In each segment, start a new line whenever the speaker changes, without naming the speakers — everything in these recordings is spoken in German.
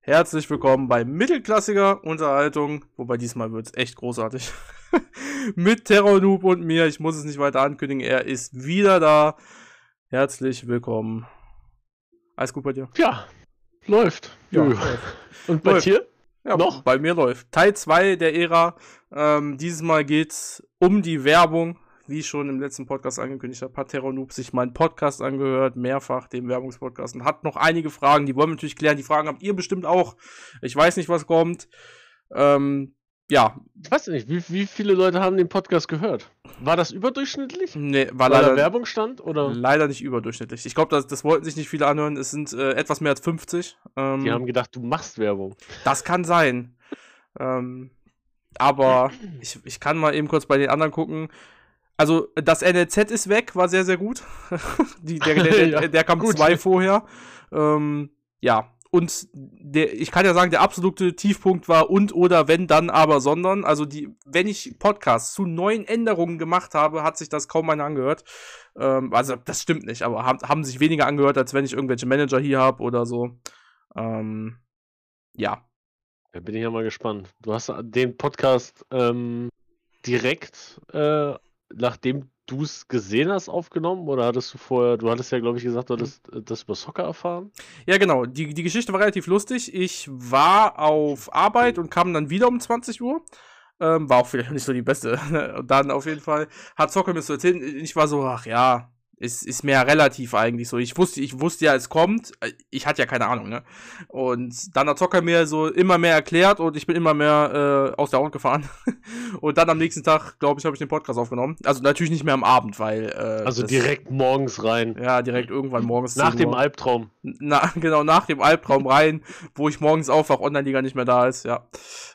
Herzlich willkommen bei Mittelklassiger Unterhaltung, wobei diesmal wird es echt großartig. Mit Terror Noob und mir, ich muss es nicht weiter ankündigen, er ist wieder da. Herzlich willkommen. Alles gut bei dir?
Ja, läuft. Ja, läuft. Und bei läuft. dir?
Ja, noch? Bei mir läuft. Teil 2 der Ära. Ähm, dieses Mal geht's um die Werbung wie schon im letzten Podcast angekündigt habe, hat Terror Noob sich meinen Podcast angehört, mehrfach, den Werbungspodcast, und hat noch einige Fragen, die wollen wir natürlich klären. Die Fragen habt ihr bestimmt auch. Ich weiß nicht, was kommt. Ähm, ja.
Ich weiß nicht, wie, wie viele Leute haben den Podcast gehört? War das überdurchschnittlich?
Nee, war Weil leider.
Werbung stand? Oder?
Leider nicht überdurchschnittlich. Ich glaube, das, das wollten sich nicht viele anhören. Es sind äh, etwas mehr als 50.
Ähm, die haben gedacht, du machst Werbung.
Das kann sein. ähm, aber ich, ich kann mal eben kurz bei den anderen gucken. Also das NLZ ist weg, war sehr, sehr gut. Die, der, der, ja, der, der, kam gut. zwei vorher. Ähm, ja, und der, ich kann ja sagen, der absolute Tiefpunkt war und oder wenn dann aber sondern. Also die, wenn ich Podcasts zu neuen Änderungen gemacht habe, hat sich das kaum einer angehört. Ähm, also das stimmt nicht, aber haben, haben sich weniger angehört, als wenn ich irgendwelche Manager hier habe oder so. Ähm, ja.
Da bin ich ja mal gespannt. Du hast den Podcast ähm, direkt äh, nachdem du es gesehen hast, aufgenommen? Oder hattest du vorher, du hattest ja, glaube ich, gesagt, du hattest äh, das über Soccer erfahren?
Ja, genau. Die, die Geschichte war relativ lustig. Ich war auf Arbeit und kam dann wieder um 20 Uhr. Ähm, war auch vielleicht nicht so die beste. Und dann auf jeden Fall hat Soccer mir so erzählt. Ich war so, ach ja, ist, ist mir relativ eigentlich so. Ich wusste, ich wusste ja, es kommt. Ich hatte ja keine Ahnung, ne? Und dann hat Zocker mir so immer mehr erklärt und ich bin immer mehr äh, aus der Haut gefahren. und dann am nächsten Tag, glaube ich, habe ich den Podcast aufgenommen. Also natürlich nicht mehr am Abend, weil.
Äh, also direkt morgens rein.
Ja, direkt irgendwann morgens.
Nach dem Albtraum.
Na, genau, nach dem Albtraum rein, wo ich morgens aufwache, Online-Liga nicht mehr da ist. Ja,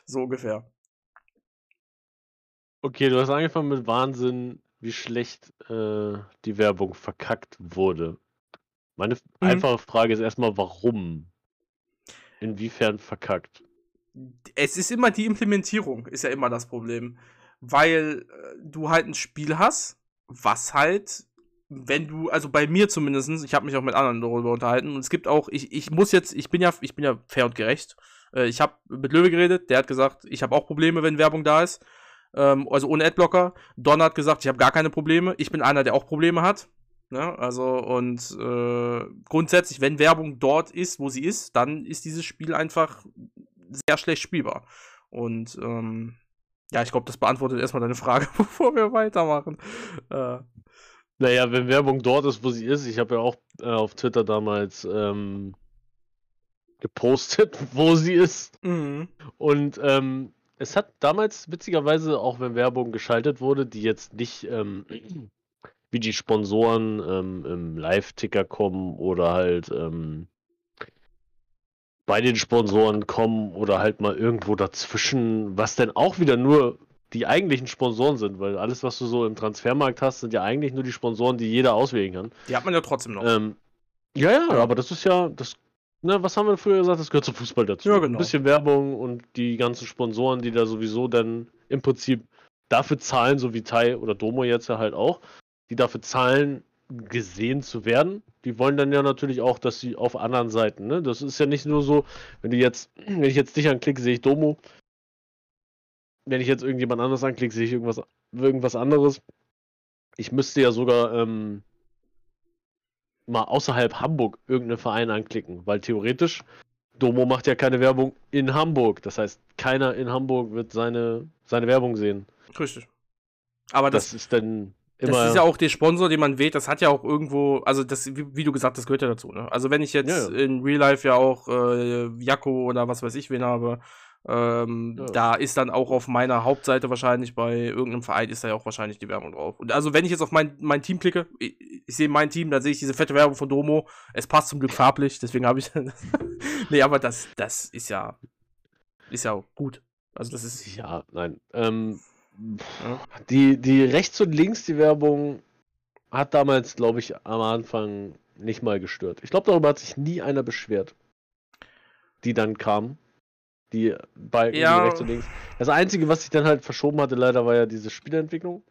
so ungefähr.
Okay, du hast angefangen mit Wahnsinn wie schlecht äh, die Werbung verkackt wurde. Meine mhm. einfache Frage ist erstmal, warum? Inwiefern verkackt?
Es ist immer die Implementierung, ist ja immer das Problem. Weil äh, du halt ein Spiel hast, was halt, wenn du, also bei mir zumindest, ich habe mich auch mit anderen darüber unterhalten, und es gibt auch, ich, ich muss jetzt, ich bin ja, ich bin ja fair und gerecht. Äh, ich habe mit Löwe geredet, der hat gesagt, ich habe auch Probleme, wenn Werbung da ist ähm, also ohne Adblocker. Don hat gesagt, ich habe gar keine Probleme. Ich bin einer, der auch Probleme hat. Ne? Also und äh, grundsätzlich, wenn Werbung dort ist, wo sie ist, dann ist dieses Spiel einfach sehr schlecht spielbar. Und ähm, ja, ich glaube, das beantwortet erstmal deine Frage, bevor wir weitermachen.
Äh. Naja, wenn Werbung dort ist, wo sie ist, ich habe ja auch äh, auf Twitter damals ähm, gepostet, wo sie ist. Mhm. Und ähm, es hat damals witzigerweise, auch wenn Werbung geschaltet wurde, die jetzt nicht ähm, wie die Sponsoren ähm, im Live-Ticker kommen oder halt ähm, bei den Sponsoren kommen oder halt mal irgendwo dazwischen, was denn auch wieder nur die eigentlichen Sponsoren sind, weil alles, was du so im Transfermarkt hast, sind ja eigentlich nur die Sponsoren, die jeder auswählen kann.
Die hat man ja trotzdem noch.
Ähm, ja, ja, aber das ist ja, das na, was haben wir früher gesagt? Das gehört zum Fußball dazu. Ja, genau. Ein bisschen Werbung und die ganzen Sponsoren, die da sowieso dann im Prinzip dafür zahlen, so wie Tai oder Domo jetzt ja halt auch, die dafür zahlen, gesehen zu werden. Die wollen dann ja natürlich auch, dass sie auf anderen Seiten, ne? Das ist ja nicht nur so, wenn du jetzt, wenn ich jetzt dich anklicke, sehe ich Domo. Wenn ich jetzt irgendjemand anderes anklicke, sehe ich irgendwas, irgendwas anderes. Ich müsste ja sogar ähm, mal außerhalb Hamburg irgendeinen Verein anklicken, weil theoretisch Domo macht ja keine Werbung in Hamburg. Das heißt, keiner in Hamburg wird seine, seine Werbung sehen.
Richtig.
Aber das, das ist dann
immer. Das ist ja auch der Sponsor, den man wählt. Das hat ja auch irgendwo, also das, wie, wie du gesagt, das gehört ja dazu. Ne? Also wenn ich jetzt ja, ja. in Real Life ja auch äh, Jakko oder was weiß ich wen habe, ähm, ja. Da ist dann auch auf meiner Hauptseite wahrscheinlich bei irgendeinem Verein ist da ja auch wahrscheinlich die Werbung drauf. Und also wenn ich jetzt auf mein, mein Team klicke, ich, ich sehe mein Team, dann sehe ich diese fette Werbung von Domo. Es passt zum Glück farblich, deswegen habe ich. nee, aber das, das ist ja ist ja gut. Also das ist.
Ja, nein. Ähm, ja. Die, die rechts und links die Werbung hat damals, glaube ich, am Anfang nicht mal gestört. Ich glaube, darüber hat sich nie einer beschwert. Die dann kam die Balken, ja. die rechts und links. Das Einzige, was sich dann halt verschoben hatte, leider, war ja diese Spielentwicklung.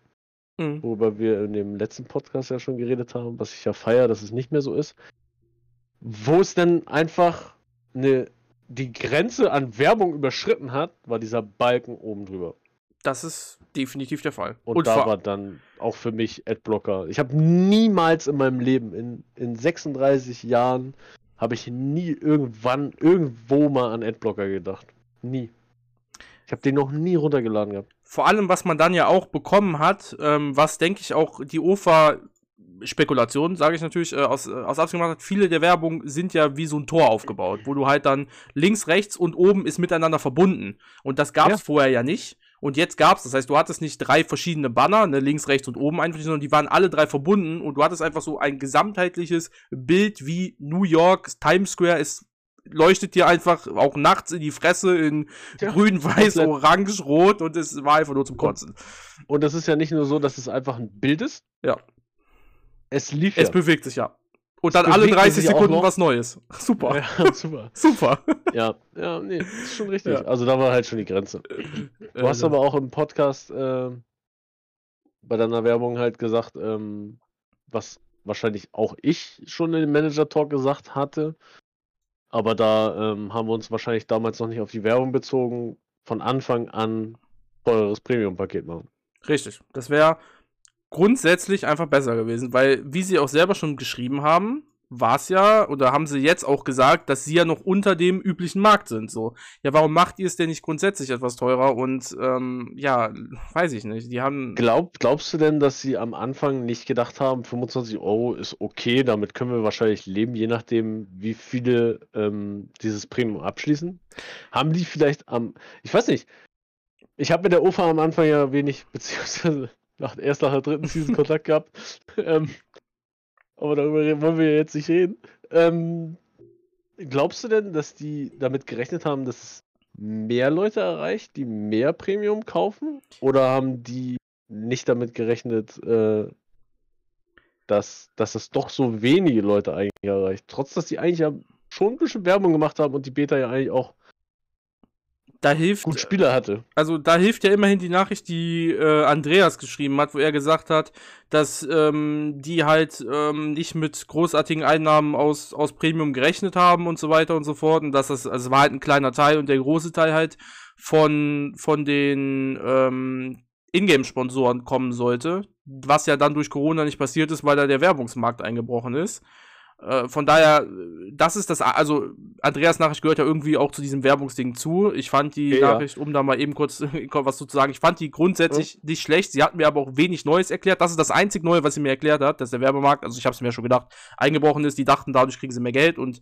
Mhm. Worüber wir in dem letzten Podcast ja schon geredet haben, was ich ja feiere, dass es nicht mehr so ist. Wo es dann einfach eine die Grenze an Werbung überschritten hat, war dieser Balken oben drüber.
Das ist definitiv der Fall.
Und, Und da war dann auch für mich Adblocker. Ich habe niemals in meinem Leben, in, in 36 Jahren, habe ich nie irgendwann, irgendwo mal an Adblocker gedacht. Nie. Ich habe den noch nie runtergeladen gehabt.
Vor allem, was man dann ja auch bekommen hat, ähm, was denke ich auch die OFA Spekulation, sage ich natürlich, äh, aus, äh, aus Absicht gemacht hat, viele der Werbung sind ja wie so ein Tor aufgebaut, wo du halt dann links, rechts und oben ist miteinander verbunden. Und das gab es ja. vorher ja nicht. Und jetzt gab es, das heißt, du hattest nicht drei verschiedene Banner, ne, links, rechts und oben einfach, sondern die waren alle drei verbunden und du hattest einfach so ein gesamtheitliches Bild, wie New York, Times Square ist leuchtet dir einfach auch nachts in die Fresse in ja, grün, weiß, orange, rot und es war einfach nur zum Kotzen.
Und das ist ja nicht nur so, dass es einfach ein Bild ist.
Ja.
Es lief
Es ja. bewegt sich ja. Und dann alle 30 Sekunden was Neues. Super.
Ja, super.
super.
Ja, ja, nee, ist schon richtig. Ja. Also da war halt schon die Grenze. Du hast aber auch im Podcast äh, bei deiner Werbung halt gesagt, ähm, was wahrscheinlich auch ich schon in dem Manager-Talk gesagt hatte. Aber da ähm, haben wir uns wahrscheinlich damals noch nicht auf die Werbung bezogen. Von Anfang an teures Premium-Paket machen.
Richtig. Das wäre grundsätzlich einfach besser gewesen, weil, wie sie auch selber schon geschrieben haben, war es ja, oder haben sie jetzt auch gesagt, dass sie ja noch unter dem üblichen Markt sind. So, ja, warum macht ihr es denn nicht grundsätzlich etwas teurer? Und ähm, ja, weiß ich nicht. Die haben.
Glaub, glaubst du denn, dass sie am Anfang nicht gedacht haben, 25 Euro ist okay, damit können wir wahrscheinlich leben, je nachdem, wie viele ähm, dieses Premium abschließen? Haben die vielleicht am. Ich weiß nicht. Ich habe mit der OFA am Anfang ja wenig, beziehungsweise nach, erst nach der dritten Season Kontakt gehabt. ähm, aber darüber wollen wir jetzt nicht reden. Ähm, glaubst du denn, dass die damit gerechnet haben, dass es mehr Leute erreicht, die mehr Premium kaufen? Oder haben die nicht damit gerechnet, äh, dass, dass es doch so wenige Leute eigentlich erreicht? Trotz, dass die eigentlich ja schon ein bisschen Werbung gemacht haben und die Beta ja eigentlich auch
da hilft.
Gut Spieler hatte.
Also da hilft ja immerhin die Nachricht, die äh, Andreas geschrieben hat, wo er gesagt hat, dass ähm, die halt ähm, nicht mit großartigen Einnahmen aus, aus Premium gerechnet haben und so weiter und so fort. Und dass das, also es war halt ein kleiner Teil und der große Teil halt von, von den ähm, Ingame-Sponsoren kommen sollte. Was ja dann durch Corona nicht passiert ist, weil da der Werbungsmarkt eingebrochen ist. Äh, von daher, das ist das, also Andreas Nachricht gehört ja irgendwie auch zu diesem Werbungsding zu. Ich fand die ja, Nachricht, um da mal eben kurz was zu sagen, ich fand die grundsätzlich ja. nicht schlecht. Sie hat mir aber auch wenig Neues erklärt. Das ist das einzig Neue, was sie mir erklärt hat, dass der Werbemarkt, also ich habe es mir schon gedacht, eingebrochen ist. Die dachten, dadurch kriegen sie mehr Geld und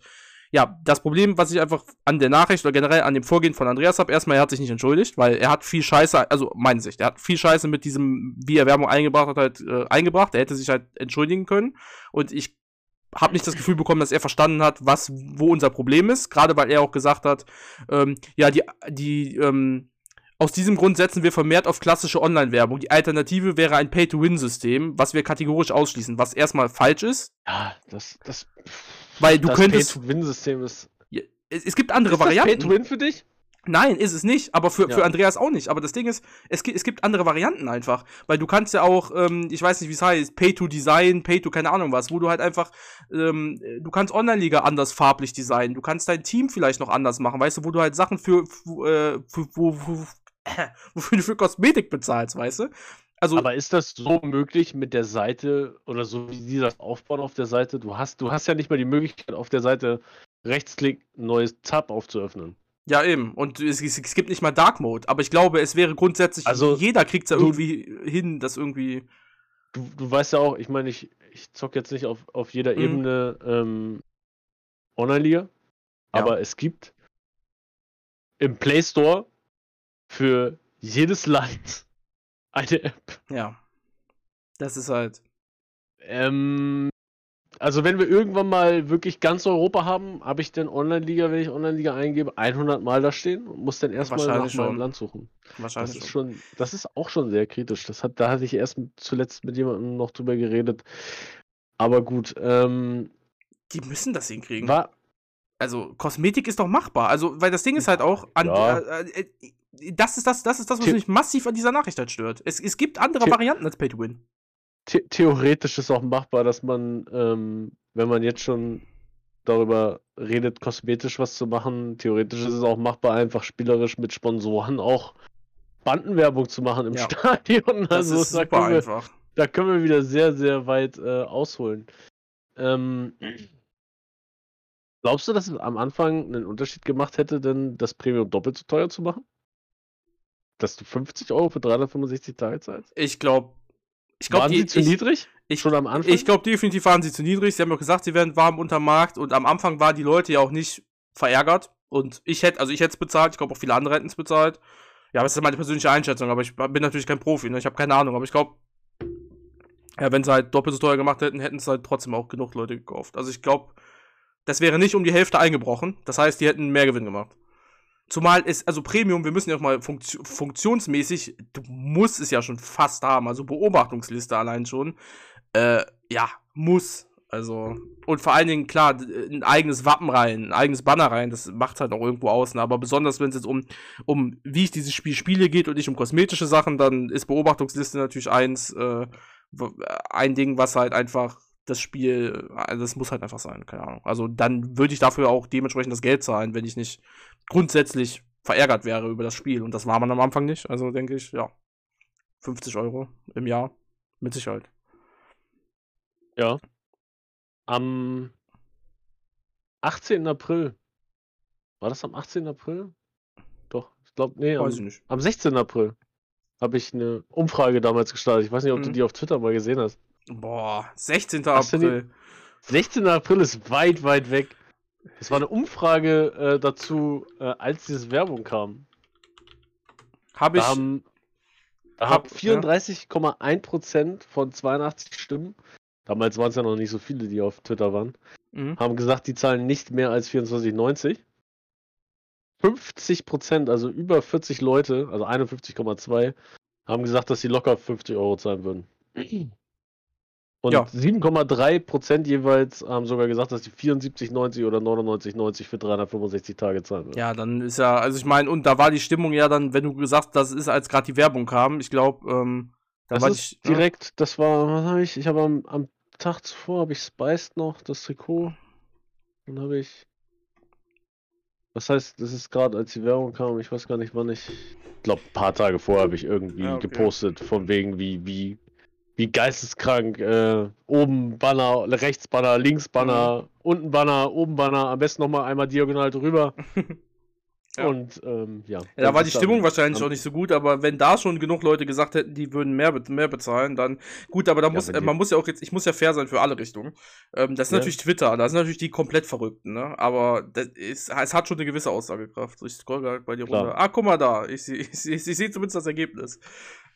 ja, das Problem, was ich einfach an der Nachricht oder generell an dem Vorgehen von Andreas habe, erstmal, er hat sich nicht entschuldigt, weil er hat viel Scheiße, also meine Sicht, er hat viel Scheiße mit diesem, wie er Werbung eingebracht hat, halt äh, eingebracht. Er hätte sich halt entschuldigen können. Und ich habe nicht das Gefühl bekommen, dass er verstanden hat, was, wo unser Problem ist. Gerade weil er auch gesagt hat, ähm, ja, die, die, ähm, aus diesem Grund setzen wir vermehrt auf klassische Online-Werbung. Die Alternative wäre ein Pay-to-Win-System, was wir kategorisch ausschließen, was erstmal falsch ist.
Ja, das, das.
Weil du das könntest.
Pay-to-Win-System ist.
Es, gibt andere ist Varianten.
Pay-to-Win für dich?
Nein, ist es nicht, aber für, ja. für Andreas auch nicht. Aber das Ding ist, es, es gibt andere Varianten einfach. Weil du kannst ja auch, ähm, ich weiß nicht, wie es heißt, Pay to Design, Pay to keine Ahnung was, wo du halt einfach, ähm, du kannst Online-Liga anders farblich designen, du kannst dein Team vielleicht noch anders machen, weißt du, wo du halt Sachen für, für, für äh, wofür du für Kosmetik bezahlst, weißt du?
Also, aber ist das so möglich mit der Seite oder so wie die das aufbauen auf der Seite? Du hast, du hast ja nicht mal die Möglichkeit, auf der Seite Rechtsklick neues Tab aufzuöffnen.
Ja, eben. Und es, es, gibt nicht mal Dark Mode. Aber ich glaube, es wäre grundsätzlich, also jeder kriegt es ja irgendwie hin, dass irgendwie.
Du, du weißt ja auch, ich meine, ich, ich zock jetzt nicht auf, auf jeder mhm. Ebene ähm, Online-Liga, aber ja. es gibt im Play Store für jedes Land eine App.
Ja. Das ist halt.
Ähm, also wenn wir irgendwann mal wirklich ganz Europa haben, habe ich denn Online-Liga, wenn ich Online-Liga eingebe, 100 Mal da stehen und muss dann erstmal nach schon. meinem Land suchen.
Wahrscheinlich
das ist schon. schon. Das ist auch schon sehr kritisch. Das hat, da hatte ich erst zuletzt mit jemandem noch drüber geredet. Aber gut. Ähm,
Die müssen das hinkriegen.
War,
also Kosmetik ist doch machbar. Also weil das Ding ist halt auch an, ja. äh, äh, das ist das, das ist das, was The mich massiv an dieser Nachricht halt stört. Es, es gibt andere The Varianten als Pay to Win
the theoretisch ist auch machbar, dass man, ähm, wenn man jetzt schon darüber redet, kosmetisch was zu machen. Theoretisch ist es auch machbar, einfach spielerisch mit Sponsoren auch Bandenwerbung zu machen im ja. Stadion.
Also das ist super
da wir,
einfach.
Da können wir wieder sehr, sehr weit äh, ausholen. Ähm, glaubst du, dass es am Anfang einen Unterschied gemacht hätte, denn das Premium doppelt so teuer zu machen? Dass du 50 Euro für 365 Tage zahlst?
Ich glaube.
Ich glaub, Waren die, sie zu
ich,
niedrig?
Ich, Schon am Anfang? Ich glaube definitiv waren sie zu niedrig. Sie haben auch gesagt, sie werden warm unter Markt und am Anfang waren die Leute ja auch nicht verärgert. Und ich hätte, also ich hätte es bezahlt, ich glaube auch viele andere hätten es bezahlt. Ja, aber das ist meine persönliche Einschätzung, aber ich bin natürlich kein Profi, ne? ich habe keine Ahnung, aber ich glaube, ja, wenn sie halt doppelt so teuer gemacht hätten, hätten es halt trotzdem auch genug Leute gekauft. Also ich glaube, das wäre nicht um die Hälfte eingebrochen. Das heißt, die hätten mehr Gewinn gemacht. Zumal ist, also Premium, wir müssen ja auch mal funktio funktionsmäßig, du musst es ja schon fast haben, also Beobachtungsliste allein schon. Äh, ja, muss. Also, und vor allen Dingen, klar, ein eigenes Wappen rein, ein eigenes Banner rein, das macht halt auch irgendwo aus. Ne? Aber besonders, wenn es jetzt um, um, wie ich dieses Spiel spiele geht und nicht um kosmetische Sachen, dann ist Beobachtungsliste natürlich eins, äh, ein Ding, was halt einfach das Spiel, also das muss halt einfach sein, keine Ahnung. Also dann würde ich dafür auch dementsprechend das Geld zahlen, wenn ich nicht grundsätzlich verärgert wäre über das Spiel. Und das war man am Anfang nicht. Also denke ich, ja, 50 Euro im Jahr mit Sicherheit.
Ja. Am 18. April. War das am 18. April? Doch, ich glaube, nee, am, am 16. April habe ich eine Umfrage damals gestartet. Ich weiß nicht, ob mhm. du die auf Twitter mal gesehen hast.
Boah, 16. April.
16. April ist weit, weit weg. Es war eine Umfrage äh, dazu, äh, als diese Werbung kam.
Habe ich.
Da haben, da hab, 34,1% ja. von 82 Stimmen, damals waren es ja noch nicht so viele, die auf Twitter waren, mhm. haben gesagt, die zahlen nicht mehr als 24,90. 50 Prozent, also über 40 Leute, also 51,2, haben gesagt, dass sie locker 50 Euro zahlen würden. Und ja. 7,3 Prozent jeweils haben sogar gesagt, dass sie 74,90 oder 99,90 für 365 Tage zahlen würden.
Ja, dann ist ja, also ich meine, und da war die Stimmung ja dann, wenn du gesagt das ist, als gerade die Werbung kam, ich glaube, ähm,
da das war ist ich, direkt, ja. das war, was habe ich, ich habe am, am Tag zuvor, habe ich Spiced noch, das Trikot, dann habe ich was heißt, das ist gerade, als die Werbung kam, ich weiß gar nicht, wann ich. Ich glaube, ein paar Tage vorher habe ich irgendwie ja, okay. gepostet, von wegen, wie, wie, wie geisteskrank. Äh, oben Banner, rechts Banner, links Banner, mhm. unten Banner, oben Banner, am besten nochmal einmal diagonal drüber. Ja. Und ähm, ja.
ja da war die Stimmung wahrscheinlich auch nicht so gut, aber wenn da schon genug Leute gesagt hätten, die würden mehr, mehr bezahlen, dann gut, aber da muss, äh, man muss ja auch jetzt, ich muss ja fair sein für alle Richtungen. Ähm, das ist ja. natürlich Twitter, da sind natürlich die komplett Verrückten, ne? Aber das ist, es hat schon eine gewisse Aussagekraft. Ich scroll gerade bei dir Klar. runter. Ah, guck mal da, ich, ich, ich, ich sehe zumindest das Ergebnis.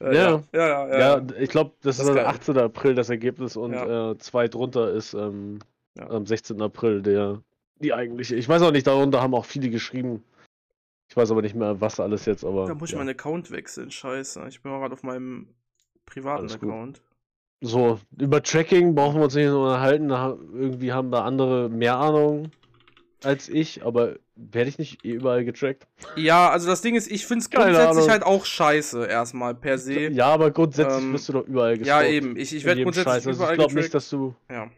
Äh, ja. Ja, ja, ja, ja. ich glaube, das, das, ist der 18. April das Ergebnis und äh, zwei drunter ist ähm, am 16. April der die eigentliche. Ich weiß auch nicht, darunter haben auch viele geschrieben. Ich weiß aber nicht mehr, was alles jetzt, aber.
Da muss ich
ja.
meinen Account wechseln, scheiße. Ich bin gerade auf meinem privaten Account.
So, über Tracking brauchen wir uns nicht nur unterhalten. Da, irgendwie haben da andere mehr Ahnung als ich, aber werde ich nicht überall getrackt?
Ja, also das Ding ist, ich finde es grundsätzlich halt auch scheiße, erstmal per se.
Ja, aber grundsätzlich ähm, wirst du doch überall
gestalkt. Ja, eben. Ich, ich werde grundsätzlich
Scheiß. also
überall
Ich glaube nicht, dass du. Ja du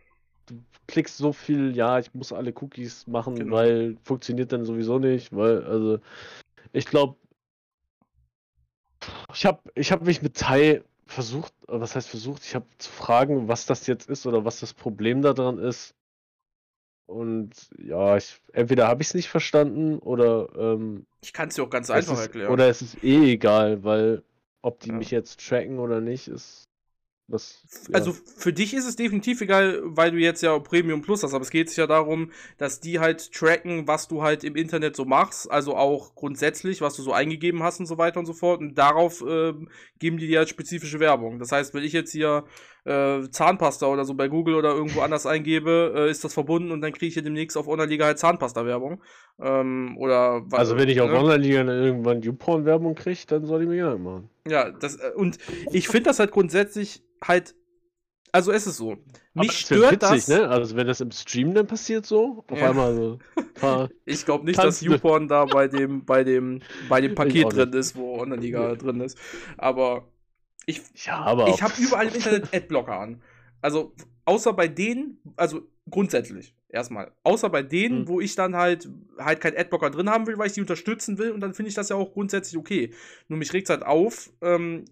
klickst so viel, ja, ich muss alle Cookies machen, genau. weil funktioniert dann sowieso nicht, weil, also, ich glaube, ich habe ich hab mich mit Tai versucht, was heißt versucht, ich habe zu fragen, was das jetzt ist oder was das Problem daran ist. Und ja, ich, entweder habe ich es nicht verstanden oder. Ähm,
ich kann es dir auch ganz einfach
ist,
erklären.
Oder es ist eh egal, weil ob die ja. mich jetzt tracken oder nicht, ist
das, ja. Also für dich ist es definitiv egal, weil du jetzt ja Premium Plus hast, aber es geht ja darum, dass die halt tracken, was du halt im Internet so machst, also auch grundsätzlich, was du so eingegeben hast und so weiter und so fort. Und darauf äh, geben die dir halt spezifische Werbung. Das heißt, wenn ich jetzt hier äh, Zahnpasta oder so bei Google oder irgendwo anders eingebe, äh, ist das verbunden und dann kriege ich hier demnächst auf Online-Liga halt Zahnpasta-Werbung. Ähm, oder
Also wenn ich auf ne? Online-Liga irgendwann YouPorn-Werbung kriege, dann soll ich mir Gedanken machen.
Ja, das, äh, und ich finde das halt grundsätzlich halt also es ist so. Mich stört witzig, das.
Ne? Also wenn das im Stream dann passiert so, auf ja. einmal so.
ich glaube nicht, dass YouPorn da bei dem, bei dem, bei dem Paket drin ist, wo Online-Liga drin ist. Aber ich,
ja, aber
ich habe überall im Internet Adblocker an. Also, außer bei denen, also grundsätzlich. Erstmal. Außer bei denen, mhm. wo ich dann halt halt keinen Adblocker drin haben will, weil ich die unterstützen will und dann finde ich das ja auch grundsätzlich okay. Nur mich regt es halt auf, ähm,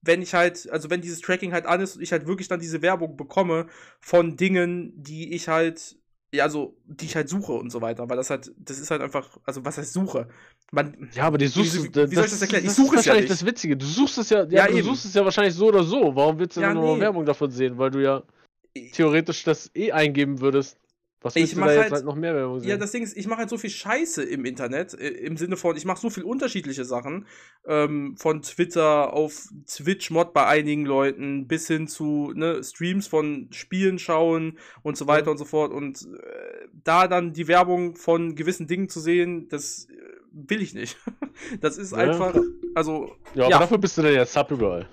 wenn ich halt, also wenn dieses Tracking halt an ist und ich halt wirklich dann diese Werbung bekomme von Dingen, die ich halt ja, also, die ich halt suche und so weiter, weil das halt, das ist halt einfach, also, was heißt Suche?
Man, ja, aber die suchst
wie, wie, wie soll ich das erklären?
Ich suche es ja nicht. Das ist das Witzige. Du suchst es ja, ja, ja du suchst es ja wahrscheinlich so oder so. Warum willst du ja, dann nee. Werbung davon sehen? Weil du ja theoretisch das eh eingeben würdest.
Was ich mache halt, halt, noch mehr Werbung sehen? Ja, das Ding ist, ich mache halt so viel Scheiße im Internet, äh, im Sinne von, ich mache so viel unterschiedliche Sachen, ähm, von Twitter auf Twitch-Mod bei einigen Leuten bis hin zu ne, Streams von Spielen schauen und so weiter ja. und so fort. Und äh, da dann die Werbung von gewissen Dingen zu sehen, das äh, will ich nicht. das ist ja. einfach, also.
Ja, aber ja. dafür bist du dann ja Sub überall.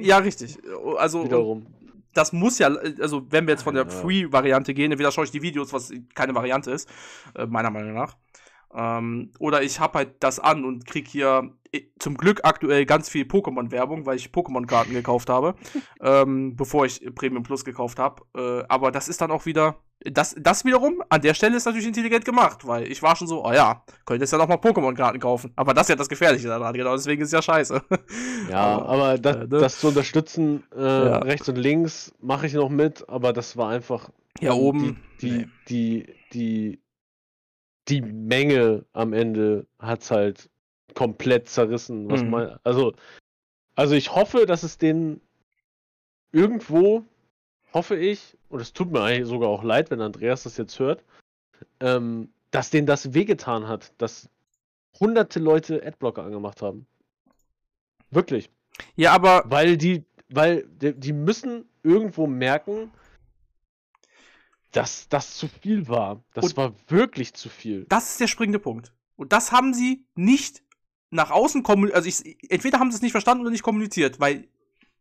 ja, richtig. Also. Wiederum das muss ja, also wenn wir jetzt von der Free-Variante gehen, entweder schaue ich die Videos, was keine Variante ist, äh, meiner Meinung nach. Ähm, oder ich habe halt das an und krieg hier zum Glück aktuell ganz viel Pokémon-Werbung, weil ich Pokémon-Karten gekauft habe, ähm, bevor ich Premium Plus gekauft habe. Äh, aber das ist dann auch wieder, das, das wiederum an der Stelle ist natürlich intelligent gemacht, weil ich war schon so, oh ja, könnte jetzt ja noch mal Pokémon-Karten kaufen. Aber das ist ja das Gefährliche daran, genau, deswegen ist es ja scheiße.
Ja, aber, aber das, äh, ne? das, zu unterstützen, äh, ja. rechts und links, mache ich noch mit, aber das war einfach.
Ja, oben.
Die, die, nee. die, die die Menge am Ende hat es halt komplett zerrissen. Was mhm. man, also, also ich hoffe, dass es den irgendwo, hoffe ich, und es tut mir eigentlich sogar auch leid, wenn Andreas das jetzt hört, ähm, dass denen das wehgetan hat, dass hunderte Leute Adblocker angemacht haben. Wirklich.
Ja, aber.
Weil die, weil die, die müssen irgendwo merken, dass das zu viel war. Das und war wirklich zu viel.
Das ist der springende Punkt. Und das haben sie nicht nach außen kommuniziert. Also ich, entweder haben sie es nicht verstanden oder nicht kommuniziert, weil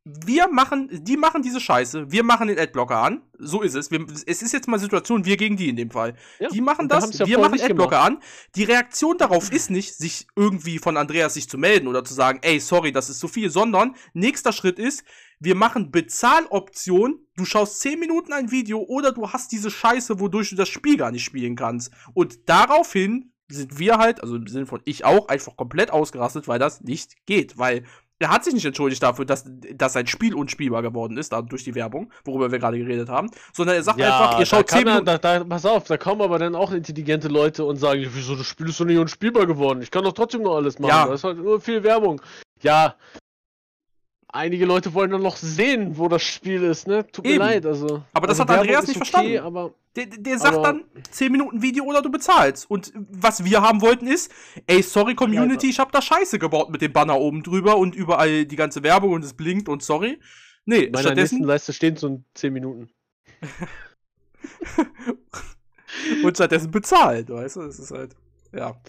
wir machen, die machen diese Scheiße, wir machen den Adblocker an, so ist es. Wir, es ist jetzt mal Situation, wir gegen die in dem Fall. Ja, die machen das, wir machen Adblocker an. Die Reaktion darauf ist nicht, sich irgendwie von Andreas sich zu melden oder zu sagen, ey, sorry, das ist zu viel, sondern nächster Schritt ist, wir machen Bezahloption, du schaust 10 Minuten ein Video oder du hast diese Scheiße, wodurch du das Spiel gar nicht spielen kannst. Und daraufhin sind wir halt, also im Sinne von ich auch, einfach komplett ausgerastet, weil das nicht geht. Weil er hat sich nicht entschuldigt dafür, dass, dass sein Spiel unspielbar geworden ist, durch die Werbung, worüber wir gerade geredet haben, sondern er sagt ja, einfach, ihr schaut 10
Minuten. Da, da, pass auf, da kommen aber dann auch intelligente Leute und sagen, wieso, das Spiel ist doch nicht unspielbar geworden, ich kann doch trotzdem noch alles machen, ja. da ist halt nur viel Werbung. Ja, einige Leute wollen dann noch sehen, wo das Spiel ist, ne? Tut Eben. mir leid, also.
Aber das
also
hat Andreas nicht okay, verstanden. Aber, der, der sagt aber, dann 10 Minuten Video oder du bezahlst. Und was wir haben wollten ist, ey, sorry Community, ich hab da Scheiße gebaut mit dem Banner oben drüber und überall die ganze Werbung und es blinkt und sorry.
Nee, Meiner stattdessen. Leiste stehen so 10 Minuten.
und stattdessen bezahlt, weißt du? Das ist halt, ja.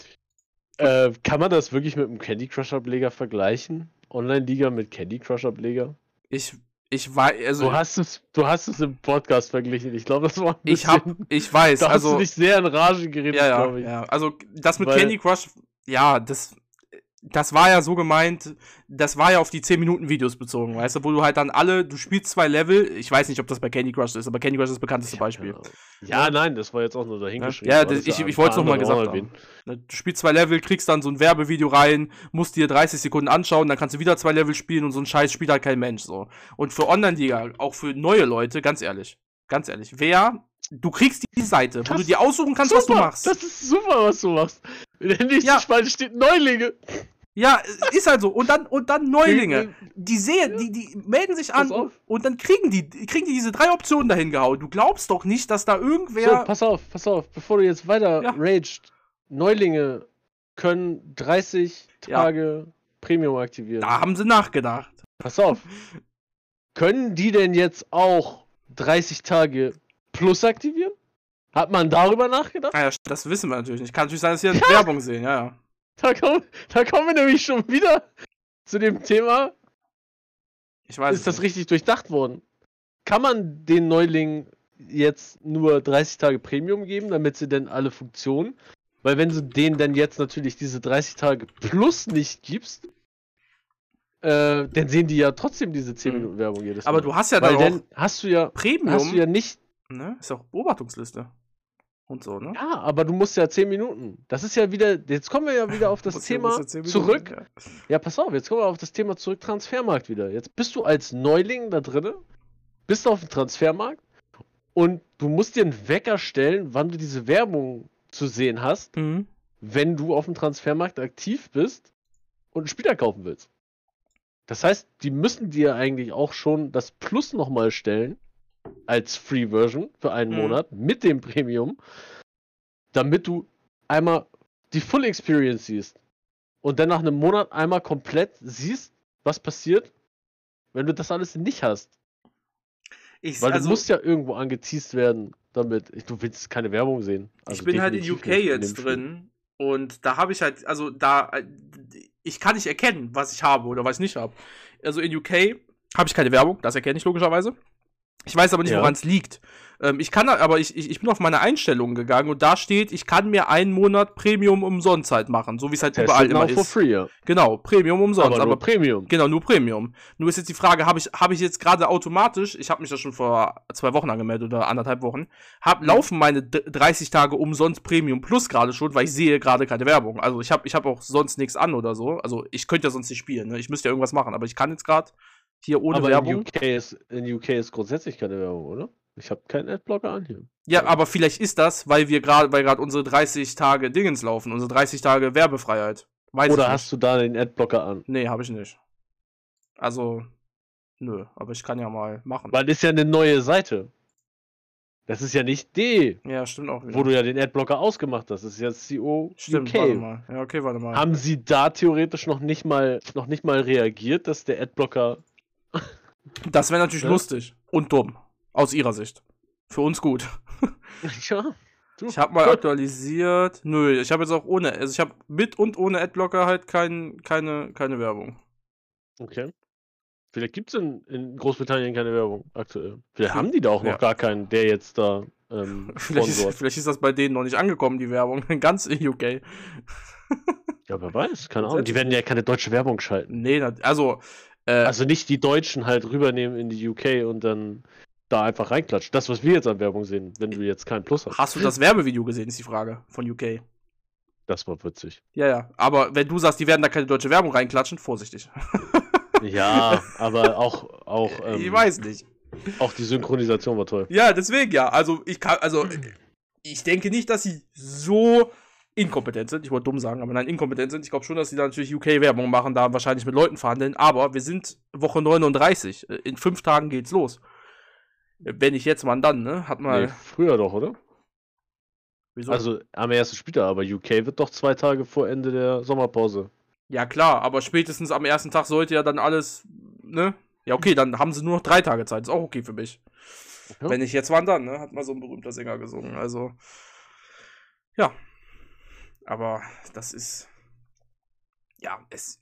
Äh, kann man das wirklich mit einem Candy Crush Ableger vergleichen? Online-Liga mit Candy Crush Ableger?
Ich, ich weiß, also.
Du hast es, du hast es im Podcast verglichen. Ich glaube, das war ein
bisschen, Ich hab, ich weiß,
da also. Hast du dich sehr in Rage geredet,
ja, ja, glaube ich. Ja, also, das mit Weil, Candy Crush, ja, das das war ja so gemeint, das war ja auf die 10 Minuten Videos bezogen, weißt du, wo du halt dann alle, du spielst zwei Level, ich weiß nicht, ob das bei Candy Crush ist, aber Candy Crush ist das bekannteste Beispiel.
Ja, ja nein, das war jetzt auch nur dahingeschrieben.
Ja, das, ich, ich wollte es nochmal gesagt haben. Ne, du spielst zwei Level, kriegst dann so ein Werbevideo rein, musst dir 30 Sekunden anschauen, dann kannst du wieder zwei Level spielen und so ein Scheiß spielt halt kein Mensch, so. Und für Online-Liga, auch für neue Leute, ganz ehrlich, ganz ehrlich, wer du kriegst die Seite, das wo du dir aussuchen kannst,
super,
was du machst.
Das ist super, was du machst. In der nächsten ja. Spalte steht Neulinge.
Ja, ist halt so. Und dann, und dann Neulinge. Die sehen, die, die melden sich an und dann kriegen die, kriegen die diese drei Optionen dahin gehauen. Du glaubst doch nicht, dass da irgendwer.
So, pass auf, pass auf, bevor du jetzt weiter ja. raged. Neulinge können 30 Tage ja. Premium aktivieren.
Da haben sie nachgedacht.
Pass auf. können die denn jetzt auch 30 Tage Plus aktivieren? Hat man darüber nachgedacht?
Ja, das wissen wir natürlich nicht. Kann natürlich sein, dass wir Werbung sehen, ja, ja.
Da, komm, da kommen wir nämlich schon wieder zu dem Thema.
Ich weiß.
Ist das nicht. richtig durchdacht worden? Kann man den Neulingen jetzt nur 30 Tage Premium geben, damit sie denn alle Funktionen? Weil wenn du denen dann jetzt natürlich diese 30 Tage plus nicht gibst, äh, dann sehen die ja trotzdem diese 10 hm. Minuten Werbung jedes
Mal. Aber du hast ja
dann Weil dann hast du ja
Premium.
Hast du ja nicht
Ne? Ist auch Beobachtungsliste. Und so, ne?
Ja, aber du musst ja 10 Minuten. Das ist ja wieder, jetzt kommen wir ja wieder auf das Thema ja zurück. Ja. ja. pass auf, jetzt kommen wir auf das Thema zurück, Transfermarkt wieder. Jetzt bist du als Neuling da drin, bist auf dem Transfermarkt und du musst dir einen Wecker stellen, wann du diese Werbung zu sehen hast, mhm. wenn du auf dem Transfermarkt aktiv bist und einen Spieler kaufen willst. Das heißt, die müssen dir eigentlich auch schon das Plus nochmal stellen als Free Version für einen mhm. Monat mit dem Premium, damit du einmal die Full Experience siehst und dann nach einem Monat einmal komplett siehst, was passiert, wenn du das alles nicht hast. Ich, Weil also, du musst ja irgendwo angeteased werden, damit du willst keine Werbung sehen.
Also ich bin halt in UK jetzt drin und da habe ich halt, also da, ich kann nicht erkennen, was ich habe oder was ich nicht habe. Also in UK habe ich keine Werbung, das erkenne ich logischerweise. Ich weiß aber nicht, ja. woran es liegt. Ähm, ich kann, aber ich, ich, ich bin auf meine Einstellungen gegangen und da steht, ich kann mir einen Monat Premium umsonst halt machen, so wie es halt Testing überall immer ist. Free, ja. Genau, Premium umsonst. Aber,
nur aber Premium.
Genau, nur Premium. Nur ist jetzt die Frage, habe ich, hab ich jetzt gerade automatisch, ich habe mich da schon vor zwei Wochen angemeldet oder anderthalb Wochen, hab, mhm. laufen meine 30 Tage umsonst Premium Plus gerade schon, weil ich sehe gerade keine Werbung. Also ich habe ich hab auch sonst nichts an oder so. Also ich könnte ja sonst nicht spielen, ne? ich müsste ja irgendwas machen, aber ich kann jetzt gerade hier ohne
aber
Werbung.
In UK, ist, in UK ist grundsätzlich keine Werbung, oder? Ich habe keinen Adblocker an hier.
Ja, aber vielleicht ist das, weil wir gerade, weil gerade unsere 30 Tage Dingens laufen, unsere 30 Tage Werbefreiheit.
Weiß oder hast du da den Adblocker an?
Nee, habe ich nicht. Also, nö, aber ich kann ja mal machen.
Weil das ist ja eine neue Seite. Das ist ja nicht D.
Ja, stimmt auch
wieder. Wo du ja den Adblocker ausgemacht hast. Das ist jetzt CO
stimmt, UK. Warte mal. Ja, okay, warte mal.
Haben sie da theoretisch noch nicht mal, noch nicht mal reagiert, dass der Adblocker.
Das wäre natürlich ja? lustig. Und dumm. Aus ihrer Sicht. Für uns gut. ja. Du. Ich habe mal aktualisiert. Nö, ich habe jetzt auch ohne. Also ich habe mit und ohne Adblocker halt kein, keine, keine Werbung.
Okay. Vielleicht gibt es in, in, Großbritannien keine Werbung aktuell. Vielleicht haben die da auch noch ja. gar keinen, der jetzt da. Ähm,
vielleicht, ist, vielleicht, ist, das bei denen noch nicht angekommen, die Werbung. In ganz UK.
ja, wer weiß, keine Ahnung. Die werden ja keine deutsche Werbung schalten.
Nee, also.
Äh, also nicht die Deutschen halt rübernehmen in die UK und dann da einfach reinklatschen. Das, was wir jetzt an Werbung sehen, wenn du jetzt keinen Plus hast.
Hast du das Werbevideo gesehen, ist die Frage von UK.
Das war witzig.
Ja, ja. Aber wenn du sagst, die werden da keine deutsche Werbung reinklatschen, vorsichtig.
Ja, aber auch. auch
ähm, ich weiß nicht.
Auch die Synchronisation war toll.
Ja, deswegen ja. Also ich kann, also ich denke nicht, dass sie so inkompetent sind. Ich wollte dumm sagen, aber nein, inkompetent sind. Ich glaube schon, dass sie da natürlich UK-Werbung machen, da wahrscheinlich mit Leuten verhandeln. Aber wir sind Woche 39. In fünf Tagen geht's los. Wenn nicht jetzt, wann dann, ne? Hat mal. Nee,
früher doch, oder? Wieso? Also am ersten Spieltag, aber UK wird doch zwei Tage vor Ende der Sommerpause.
Ja, klar, aber spätestens am ersten Tag sollte ja dann alles, ne? Ja, okay, dann haben sie nur noch drei Tage Zeit. Ist auch okay für mich. Ja. Wenn ich jetzt wandern, ne? Hat mal so ein berühmter Sänger gesungen. Also, ja. Aber das ist. Ja, es.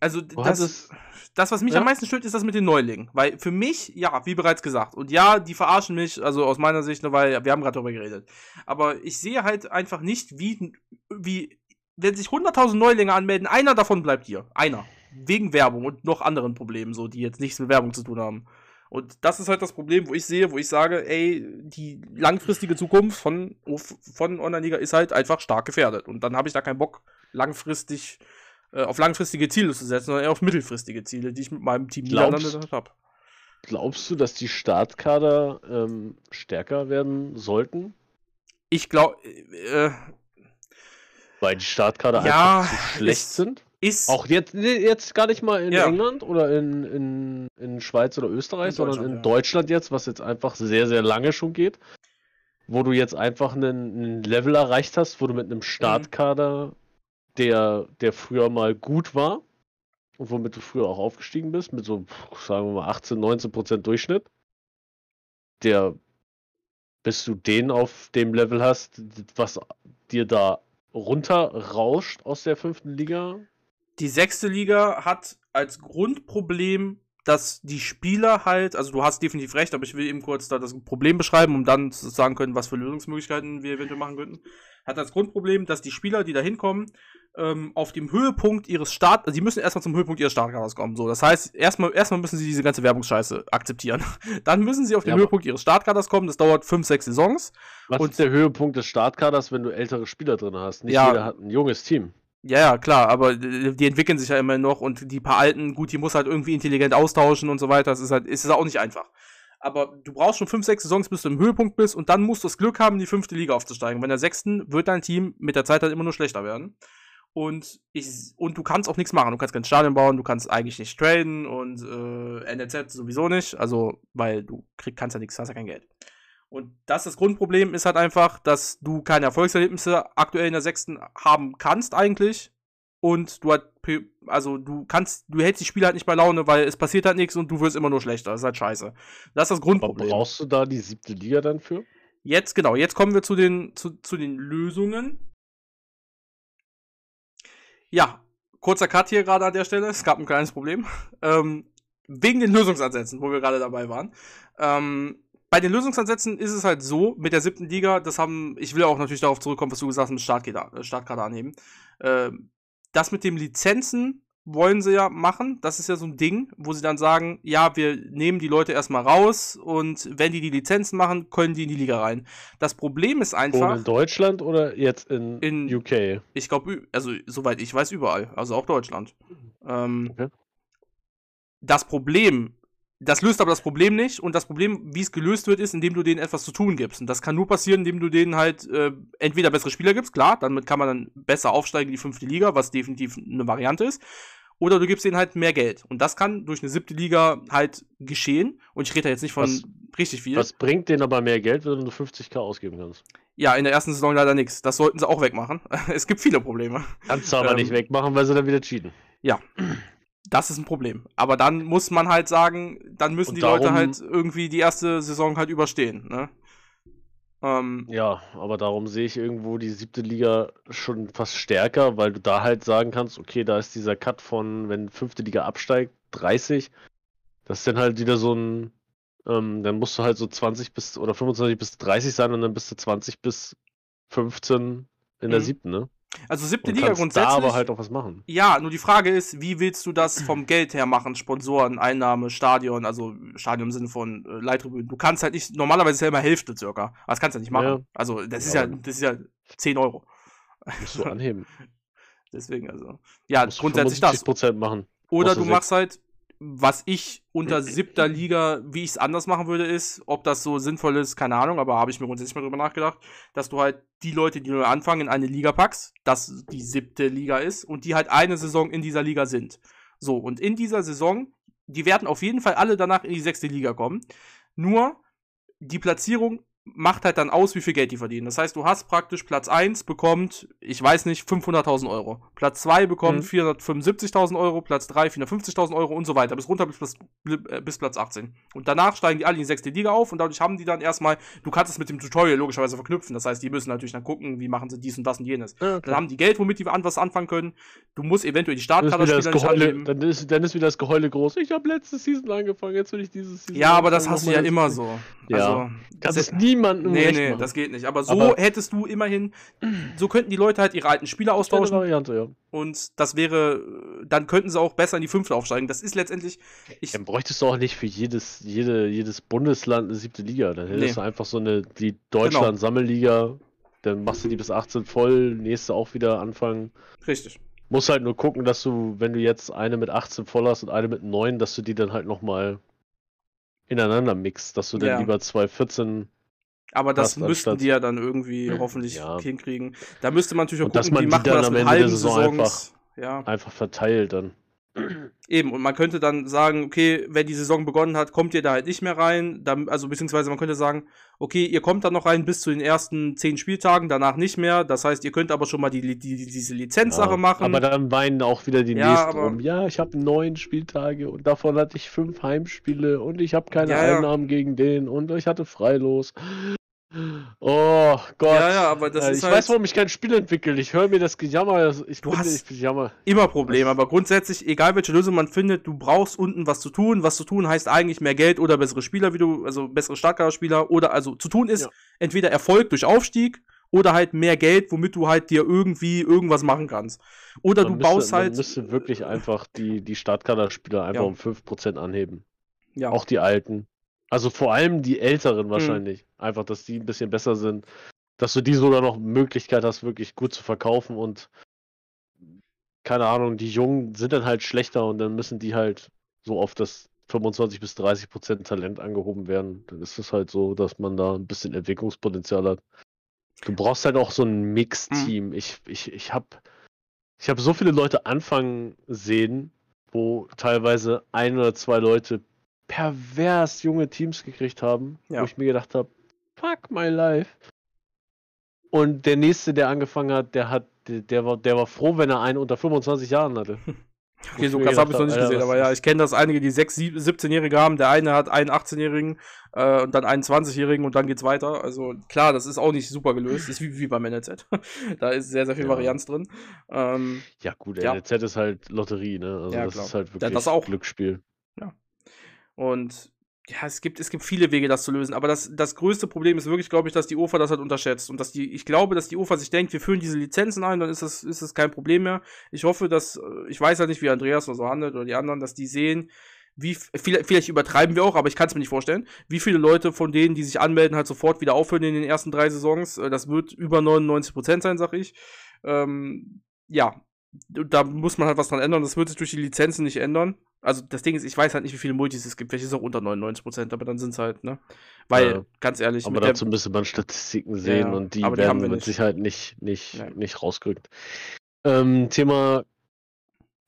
Also, das, das, was mich ja? am meisten stört, ist das mit den Neulingen. Weil für mich, ja, wie bereits gesagt, und ja, die verarschen mich, also aus meiner Sicht, ne, weil wir haben gerade darüber geredet. Aber ich sehe halt einfach nicht, wie, wie wenn sich 100.000 Neulinge anmelden, einer davon bleibt hier. Einer. Wegen Werbung und noch anderen Problemen, so, die jetzt nichts mit Werbung zu tun haben. Und das ist halt das Problem, wo ich sehe, wo ich sage, ey, die langfristige Zukunft von, von Online-Liga ist halt einfach stark gefährdet. Und dann habe ich da keinen Bock, langfristig äh, auf langfristige Ziele zu setzen, sondern eher auf mittelfristige Ziele, die ich mit meinem Team
glaubst, habe. Glaubst du, dass die Startkader ähm, stärker werden sollten?
Ich glaube, äh,
weil die Startkader ja, einfach zu schlecht ist, sind.
Ist
auch jetzt, jetzt gar nicht mal in ja. England oder in, in, in Schweiz oder Österreich, sondern in ja. Deutschland jetzt, was jetzt einfach sehr, sehr lange schon geht. Wo du jetzt einfach einen, einen Level erreicht hast, wo du mit einem Startkader, mhm. der, der früher mal gut war und womit du früher auch aufgestiegen bist, mit so, sagen wir mal, 18, 19 Prozent Durchschnitt, der, bis du den auf dem Level hast, was dir da runterrauscht aus der fünften Liga?
Die sechste Liga hat als Grundproblem, dass die Spieler halt, also du hast definitiv recht, aber ich will eben kurz da das Problem beschreiben, um dann zu sagen können, was für Lösungsmöglichkeiten wir eventuell machen könnten. hat das Grundproblem, dass die Spieler, die da hinkommen, ähm, auf dem Höhepunkt ihres Start, also die müssen erstmal zum Höhepunkt ihres Startkaders kommen. So, das heißt, erstmal, erstmal müssen sie diese ganze Werbungsscheiße akzeptieren. Dann müssen sie auf den ja, Höhepunkt ihres Startkaders kommen. Das dauert fünf, sechs Saisons.
Was und ist der Höhepunkt des Startkaders, wenn du ältere Spieler drin hast? Nicht ja, jeder hat ein junges Team.
Ja, ja, klar, aber die entwickeln sich ja immer noch und die paar alten, gut, die muss halt irgendwie intelligent austauschen und so weiter. Das ist halt, ist auch nicht einfach. Aber du brauchst schon fünf, sechs Saisons, bis du im Höhepunkt bist und dann musst du das Glück haben, in die fünfte Liga aufzusteigen. Bei der sechsten wird dein Team mit der Zeit halt immer nur schlechter werden. Und, ich, und du kannst auch nichts machen. Du kannst kein Stadion bauen, du kannst eigentlich nicht traden und äh, NRZ sowieso nicht. Also, weil du krieg, kannst ja nichts, hast ja kein Geld. Und das, das Grundproblem ist halt einfach, dass du keine Erfolgserlebnisse aktuell in der sechsten haben kannst eigentlich. Und du halt, also du kannst, du hältst die Spieler halt nicht bei Laune, weil es passiert halt nichts und du wirst immer nur schlechter. Das ist halt scheiße. Das ist das Grundproblem.
Aber brauchst du da die siebte Liga dann für?
Jetzt, genau, jetzt kommen wir zu den, zu, zu den Lösungen. Ja, kurzer Cut hier gerade an der Stelle. Es gab ein kleines Problem. Ähm, wegen den Lösungsansätzen, wo wir gerade dabei waren. Ähm, bei den Lösungsansätzen ist es halt so, mit der siebten Liga, das haben, ich will auch natürlich darauf zurückkommen, was du gesagt hast, mit Startkader, äh, Startkader anheben. Äh, das mit dem Lizenzen wollen sie ja machen. Das ist ja so ein Ding, wo sie dann sagen, ja, wir nehmen die Leute erstmal raus und wenn die die Lizenzen machen, können die in die Liga rein. Das Problem ist einfach.
Wo in Deutschland oder jetzt in,
in UK? Ich glaube, also soweit ich weiß, überall. Also auch Deutschland. Ähm, okay. Das Problem das löst aber das Problem nicht. Und das Problem, wie es gelöst wird, ist, indem du denen etwas zu tun gibst. Und das kann nur passieren, indem du denen halt äh, entweder bessere Spieler gibst, klar, damit kann man dann besser aufsteigen in die fünfte Liga, was definitiv eine Variante ist. Oder du gibst denen halt mehr Geld. Und das kann durch eine siebte Liga halt geschehen. Und ich rede da jetzt nicht von was, richtig viel.
Was bringt denen aber mehr Geld, wenn du 50k ausgeben kannst?
Ja, in der ersten Saison leider nichts. Das sollten sie auch wegmachen. es gibt viele Probleme.
Kannst du aber ähm, nicht wegmachen, weil sie dann wieder cheaten.
Ja. Das ist ein Problem. Aber dann muss man halt sagen, dann müssen Und die Leute halt irgendwie die erste Saison halt überstehen. Ne?
Ähm, ja, aber darum sehe ich irgendwo die siebte Liga schon fast stärker, weil du da halt sagen kannst, okay, da ist dieser Cut von, wenn fünfte Liga absteigt, 30. Das ist dann halt wieder so ein, ähm, dann musst du halt so 20 bis oder 25 bis 30 sein und dann bist du 20 bis 15 in der mhm. siebten, ne?
Also siebte Liga grundsätzlich. Da
aber halt auch was machen.
Ja, nur die Frage ist, wie willst du das vom Geld her machen? Sponsoren, Einnahme, Stadion, also Stadion im Sinne von äh, Leittribünen. Du kannst halt nicht, normalerweise ist ja immer Hälfte circa. Aber das kannst du ja nicht machen. Ja. Also das ist ja, das ist ja 10 Euro.
Musst du anheben.
Deswegen, also. Ja, grundsätzlich das.
machen.
Oder du machst halt was ich unter siebter Liga, wie ich es anders machen würde, ist, ob das so sinnvoll ist, keine Ahnung, aber habe ich mir grundsätzlich mal drüber nachgedacht, dass du halt die Leute, die neu anfangen, in eine Liga packst, dass die siebte Liga ist und die halt eine Saison in dieser Liga sind. So, und in dieser Saison, die werden auf jeden Fall alle danach in die sechste Liga kommen. Nur die Platzierung macht halt dann aus, wie viel Geld die verdienen. Das heißt, du hast praktisch Platz 1 bekommt, ich weiß nicht, 500.000 Euro. Platz 2 bekommt mhm. 475.000 Euro, Platz 3 450.000 Euro und so weiter, bis runter bis, äh, bis Platz 18. Und danach steigen die alle in die sechste Liga auf und dadurch haben die dann erstmal, du kannst es mit dem Tutorial logischerweise verknüpfen. Das heißt, die müssen natürlich dann gucken, wie machen sie dies und das und jenes. Ja, dann haben die Geld, womit die an was anfangen können. Du musst eventuell die
nicht annehmen. Dann ist, dann ist wieder das Geheule groß. Ich habe letzte Season angefangen, jetzt will ich dieses Season
Ja, aber das hast du ja immer so.
Ja. Also, kannst es niemandem
nee, nee, machen. das geht nicht. Aber so aber hättest du immerhin, so könnten die Leute halt ihre alten Spieler austauschen.
Variante, ja.
Und das wäre, dann könnten sie auch besser in die fünfte aufsteigen. Das ist letztendlich.
Ich, dann bräuchtest du auch nicht für jedes, jede, jedes Bundesland eine siebte Liga. Dann hättest nee. du einfach so eine, die Deutschland-Sammelliga. Genau. Dann machst du die bis 18 voll, nächste auch wieder anfangen.
Richtig.
Muss halt nur gucken, dass du, wenn du jetzt eine mit 18 voll hast und eine mit 9, dass du die dann halt nochmal ineinander mixt, dass du dann ja. lieber zwei 14
aber das müssten die ja dann irgendwie hoffentlich ja. hinkriegen. Da müsste man natürlich auch gucken, wie macht man das mit halben Saisons.
Einfach, ja. einfach verteilt dann.
Eben, und man könnte dann sagen, okay, wenn die Saison begonnen hat, kommt ihr da halt nicht mehr rein. Dann, also beziehungsweise man könnte sagen, okay, ihr kommt dann noch rein bis zu den ersten zehn Spieltagen, danach nicht mehr. Das heißt, ihr könnt aber schon mal die, die, die diese Lizenzsache ja, machen.
Aber dann weinen auch wieder die ja, nächsten um. Ja, ich habe neun Spieltage und davon hatte ich fünf Heimspiele und ich habe keine ja, Einnahmen gegen den und ich hatte freilos. Oh Gott. Ja,
ja, aber das
äh,
ist
Ich halt weiß, warum ich kein Spiel entwickle. Ich höre mir das Gejammer. Ich
du hast ich jammer. immer Probleme, aber grundsätzlich, egal welche Lösung man findet, du brauchst unten was zu tun. Was zu tun heißt eigentlich mehr Geld oder bessere Spieler, wie du, also bessere Startkaderspieler oder also zu tun ist ja. entweder Erfolg durch Aufstieg oder halt mehr Geld, womit du halt dir irgendwie irgendwas machen kannst. Oder man du müsste, baust halt. Man
müsste wirklich einfach die, die Startkaderspieler einfach ja. um 5% anheben. Ja. Auch die alten. Also vor allem die älteren mhm. wahrscheinlich. Mhm. Einfach, dass die ein bisschen besser sind. Dass du die sogar noch Möglichkeit hast, wirklich gut zu verkaufen und keine Ahnung, die Jungen sind dann halt schlechter und dann müssen die halt so auf das 25 bis 30 Prozent Talent angehoben werden. Dann ist es halt so, dass man da ein bisschen Entwicklungspotenzial hat. Du brauchst halt auch so ein Mix-Team. Mhm. Ich, ich, ich habe ich hab so viele Leute anfangen sehen, wo teilweise ein oder zwei Leute pervers junge Teams gekriegt haben, ja. wo ich mir gedacht habe, fuck my life. Und der nächste, der angefangen hat, der hat, der, der war, der war froh, wenn er einen unter 25 Jahren hatte.
Okay, so krass habe ich noch nicht gesehen, aber ja, ich kenne das einige, die 6, 17-Jährige haben. Der eine hat einen 18-Jährigen äh, und dann einen 20-Jährigen und dann geht's weiter. Also klar, das ist auch nicht super gelöst. Ist wie, wie beim NLZ. da ist sehr, sehr viel ja. Varianz drin. Ähm,
ja, gut, ja. NLZ ist halt Lotterie, ne? Also ja, das klar. ist halt wirklich
das auch.
Glücksspiel.
Ja. Und ja, es gibt, es gibt viele Wege, das zu lösen. Aber das, das größte Problem ist wirklich, glaube ich, dass die UFA das halt unterschätzt. Und dass die, ich glaube, dass die UFA sich denkt, wir führen diese Lizenzen ein, dann ist das, ist das kein Problem mehr. Ich hoffe, dass, äh, ich weiß halt nicht, wie Andreas oder so handelt oder die anderen, dass die sehen, wie, vielleicht, vielleicht übertreiben wir auch, aber ich kann es mir nicht vorstellen, wie viele Leute von denen, die sich anmelden, halt sofort wieder aufhören in den ersten drei Saisons. Äh, das wird über 99% sein, sag ich. Ähm, ja, da muss man halt was dran ändern. Das wird sich durch die Lizenzen nicht ändern. Also das Ding ist, ich weiß halt nicht, wie viele Multis es gibt. Welche ist auch unter 99%, aber dann sind es halt, ne? Weil, ja, ganz ehrlich.
Aber dazu müsste man Statistiken sehen ja, und die werden die mit nicht. Sicherheit nicht, nicht, nicht rausgerückt. Ähm, Thema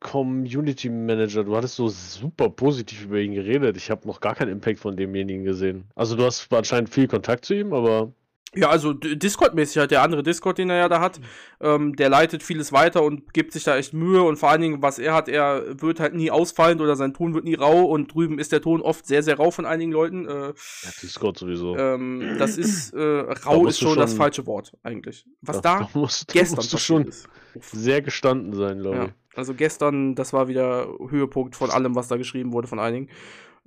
Community Manager, du hattest so super positiv über ihn geredet. Ich habe noch gar keinen Impact von demjenigen gesehen. Also du hast anscheinend viel Kontakt zu ihm, aber
ja, also Discord-mäßig halt der andere Discord, den er ja da hat, ähm, der leitet vieles weiter und gibt sich da echt Mühe und vor allen Dingen, was er hat, er wird halt nie ausfallend oder sein Ton wird nie rau und drüben ist der Ton oft sehr, sehr rau von einigen Leuten. Äh,
ja, Discord sowieso.
Ähm, das ist, äh, rau ist schon, schon, das falsche Wort eigentlich. Was da,
da musst, gestern musst du schon ist. sehr gestanden sein, glaube ja. ich.
Also gestern, das war wieder Höhepunkt von allem, was da geschrieben wurde von einigen.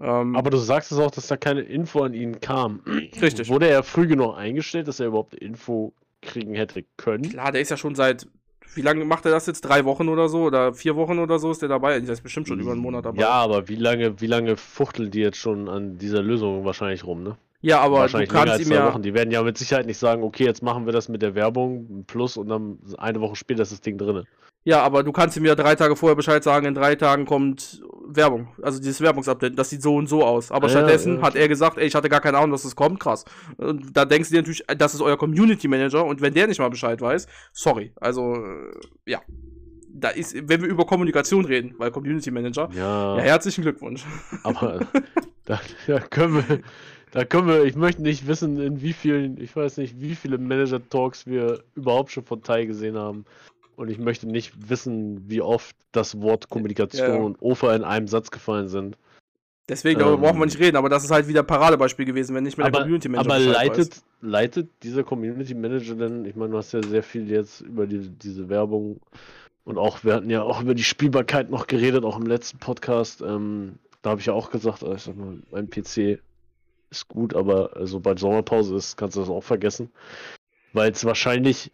Ähm, Aber du sagst es auch, dass da keine Info an ihn kam.
Richtig.
Wurde er früh genug eingestellt, dass er überhaupt Info kriegen hätte können?
Klar, der ist ja schon seit. Wie lange macht er das jetzt? Drei Wochen oder so? Oder vier Wochen oder so ist der dabei? Der ist bestimmt schon über einen Monat dabei.
Ja, aber wie lange, wie lange fuchtelt die jetzt schon an dieser Lösung wahrscheinlich rum, ne?
Ja, aber
Wahrscheinlich du kannst als ihm ja Wochen. Die werden ja mit Sicherheit nicht sagen, okay, jetzt machen wir das mit der Werbung plus und dann eine Woche später ist das Ding drin.
Ja, aber du kannst ihm ja drei Tage vorher Bescheid sagen, in drei Tagen kommt Werbung. Also dieses Werbungsupdate, das sieht so und so aus. Aber ja, stattdessen ja, hat er gesagt, ey, ich hatte gar keine Ahnung, dass es das kommt, krass. Und da denkst du dir natürlich, das ist euer Community Manager und wenn der nicht mal Bescheid weiß, sorry. Also, äh, ja. Da ist, wenn wir über Kommunikation reden, weil Community Manager,
ja,
ja herzlichen Glückwunsch.
Aber da, da können wir, da können wir, ich möchte nicht wissen, in wie vielen, ich weiß nicht, wie viele Manager-Talks wir überhaupt schon von Tai gesehen haben. Und ich möchte nicht wissen, wie oft das Wort Kommunikation ja. und OFA in einem Satz gefallen sind.
Deswegen, darüber ähm, brauchen wir nicht reden, aber das ist halt wieder Paradebeispiel gewesen, wenn nicht mehr
der Community Manager Aber leitet, leitet dieser Community Manager denn, ich meine, du hast ja sehr viel jetzt über die, diese Werbung und auch, wir hatten ja auch über die Spielbarkeit noch geredet, auch im letzten Podcast. Ähm, da habe ich ja auch gesagt, also ich sag mal, mein PC ist gut, aber sobald Sommerpause ist, kannst du das auch vergessen. Weil es wahrscheinlich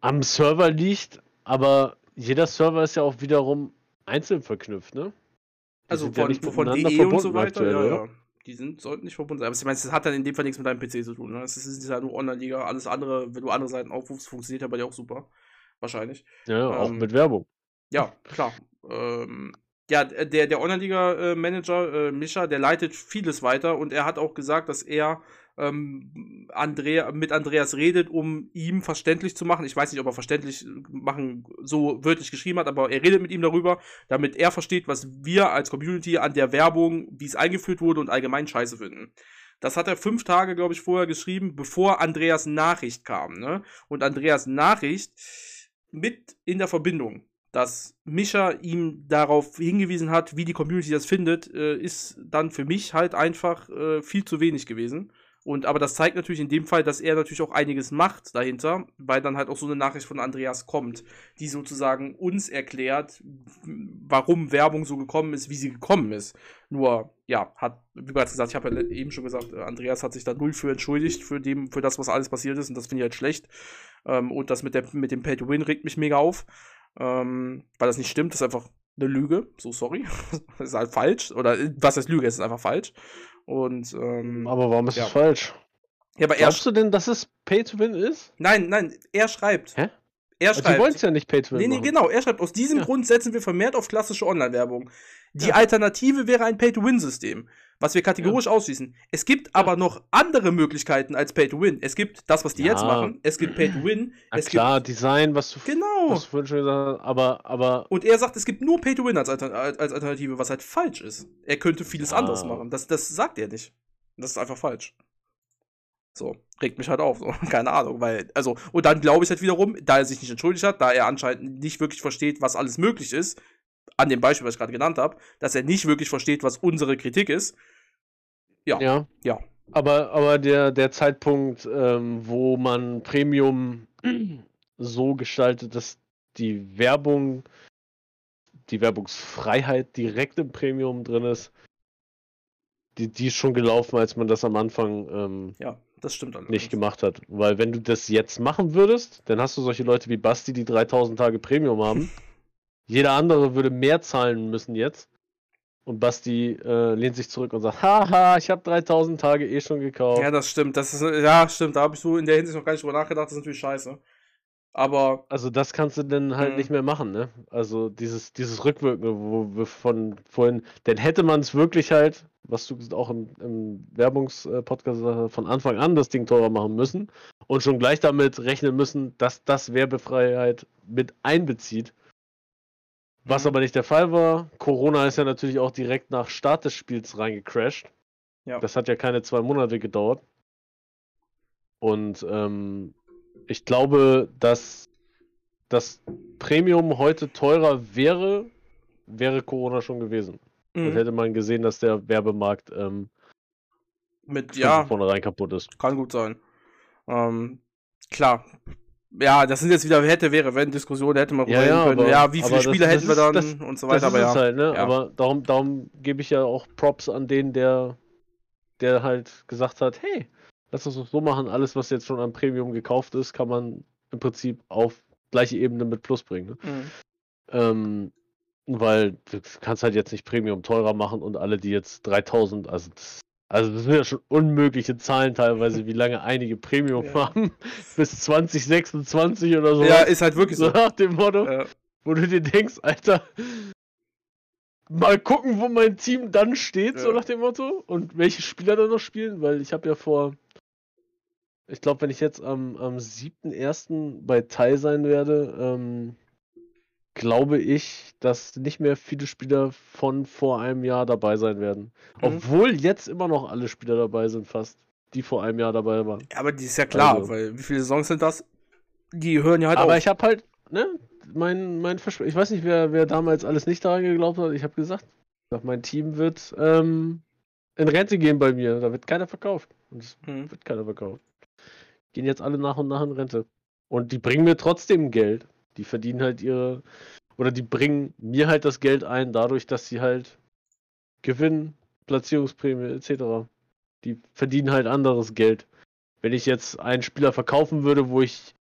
am Server liegt, aber jeder Server ist ja auch wiederum einzeln verknüpft, ne?
Die also von, ja von DE und so weiter, aktuell, ja, ja. Die sind, sollten nicht verbunden sein. Aber ich meine, das hat dann in dem Fall nichts mit deinem PC zu tun. Ne? Es ist ja nur Online-Liga. Alles andere, wenn du andere Seiten aufrufst, funktioniert ja bei dir auch super. Wahrscheinlich.
Ja, ähm, auch mit Werbung.
Ja, klar. Ähm, ja, der, der Online-Liga-Manager, äh, äh, Mischa, der leitet vieles weiter und er hat auch gesagt, dass er ähm, Andrea, mit Andreas redet, um ihm verständlich zu machen. Ich weiß nicht, ob er verständlich machen so wörtlich geschrieben hat, aber er redet mit ihm darüber, damit er versteht, was wir als Community an der Werbung, wie es eingeführt wurde und allgemein scheiße finden. Das hat er fünf Tage, glaube ich, vorher geschrieben, bevor Andreas Nachricht kam. Ne? Und Andreas Nachricht mit in der Verbindung, dass Mischa ihm darauf hingewiesen hat, wie die Community das findet, äh, ist dann für mich halt einfach äh, viel zu wenig gewesen Und aber das zeigt natürlich in dem Fall, dass er natürlich auch einiges macht dahinter, weil dann halt auch so eine Nachricht von Andreas kommt, die sozusagen uns erklärt, warum Werbung so gekommen ist, wie sie gekommen ist. Nur, ja, hat, wie bereits gesagt, ich habe ja eben schon gesagt, Andreas hat sich da null für entschuldigt, für, dem, für das, was alles passiert ist, und das finde ich halt schlecht. Ähm, und das mit, der, mit dem Pay-to-Win regt mich mega auf, ähm, weil das nicht stimmt, das ist einfach eine Lüge, so sorry. das ist halt falsch. Oder was heißt Lüge? Es ist einfach falsch. Und, ähm,
aber warum ist ja. es falsch?
Ja, aber
Glaubst du denn, dass es Pay to Win ist?
Nein, nein, er schreibt.
Hä?
Er schreibt. Die
wollen es ja nicht Pay to Win.
Nee, nee, machen. genau. Er schreibt, aus diesem ja. Grund setzen wir vermehrt auf klassische Online-Werbung. Die ja. Alternative wäre ein Pay to Win-System, was wir kategorisch ja. ausschließen. Es gibt aber noch andere Möglichkeiten als Pay to Win. Es gibt das, was die jetzt machen. Es gibt Pay to Win.
Na es klar, gibt Design, was du,
genau.
was du vorhin schon gesagt hast. Aber, aber.
Und er sagt, es gibt nur Pay to Win als, Alter als Alternative, was halt falsch ist. Er könnte vieles anderes machen. Das, das sagt er nicht. Das ist einfach falsch. So, regt mich halt auf, so. keine Ahnung, weil, also, und dann glaube ich halt wiederum, da er sich nicht entschuldigt hat, da er anscheinend nicht wirklich versteht, was alles möglich ist, an dem Beispiel, was ich gerade genannt habe, dass er nicht wirklich versteht, was unsere Kritik ist. Ja.
Ja. ja. Aber, aber der, der Zeitpunkt, ähm, wo man Premium so gestaltet, dass die Werbung, die Werbungsfreiheit direkt im Premium drin ist, die, die ist schon gelaufen, als man das am Anfang ähm,
ja, das stimmt
allerdings. nicht gemacht hat. Weil wenn du das jetzt machen würdest, dann hast du solche Leute wie Basti, die 3000 Tage Premium haben. Jeder andere würde mehr zahlen müssen jetzt. Und Basti äh, lehnt sich zurück und sagt, haha, ich habe 3000 Tage eh schon gekauft.
Ja, das stimmt. Das ist, ja, stimmt. Da habe ich so in der Hinsicht noch gar nicht drüber nachgedacht. Das ist natürlich scheiße. Aber.
Also, das kannst du dann halt mh. nicht mehr machen, ne? Also, dieses, dieses Rückwirkende, wo wir von vorhin. Denn hätte man es wirklich halt was du auch im, im Werbungspodcast äh, von Anfang an das Ding teurer machen müssen und schon gleich damit rechnen müssen, dass das Werbefreiheit mit einbezieht. Was aber nicht der Fall war. Corona ist ja natürlich auch direkt nach Start des Spiels reingecrashed. Ja. Das hat ja keine zwei Monate gedauert. Und ähm, ich glaube, dass das Premium heute teurer wäre, wäre Corona schon gewesen. Mhm. Dann hätte man gesehen, dass der Werbemarkt ähm,
mit ja
vornherein kaputt ist.
Kann gut sein. Ähm, klar. Ja, das sind jetzt wieder hätte, wäre, wenn Diskussionen hätte man
ja, ja,
können.
Aber,
ja, wie viele Spiele hätten wir dann
das,
und so weiter.
aber ja. Halt, ne? ja. Aber darum, darum gebe ich ja auch Props an den, der, der halt gesagt hat, hey, lass uns das so machen, alles, was jetzt schon an Premium gekauft ist, kann man im Prinzip auf gleiche Ebene mit Plus bringen. Ne? Mhm. Ähm, weil du kannst halt jetzt nicht Premium teurer machen und alle, die jetzt 3000, also das, also das sind ja schon unmögliche Zahlen teilweise, wie lange einige Premium ja. haben. Bis 2026 oder so.
Ja, ist halt wirklich so.
so nach dem Motto, ja. wo du dir denkst, Alter, mal gucken, wo mein Team dann steht, ja. so nach dem Motto. Und welche Spieler da noch spielen, weil ich habe ja vor, ich glaube, wenn ich jetzt am, am 7.1. bei Tai sein werde, ähm, glaube ich, dass nicht mehr viele Spieler von vor einem Jahr dabei sein werden. Mhm. Obwohl jetzt immer noch alle Spieler dabei sind, fast, die vor einem Jahr dabei waren.
Ja, aber die ist ja klar, also. weil wie viele Saisons sind das? Die hören ja halt
aber auf. Ich habe halt, ne, mein, mein Versch ich weiß nicht, wer, wer damals alles nicht daran geglaubt hat. Ich habe gesagt, mein Team wird ähm, in Rente gehen bei mir. Da wird keiner verkauft. Und es mhm. wird keiner verkauft. Gehen jetzt alle nach und nach in Rente. Und die bringen mir trotzdem Geld. Die verdienen halt ihre, oder die bringen mir halt das Geld ein, dadurch, dass sie halt gewinnen, Platzierungsprämie etc. Die verdienen halt anderes Geld. Wenn ich jetzt einen Spieler verkaufen würde, wo ich,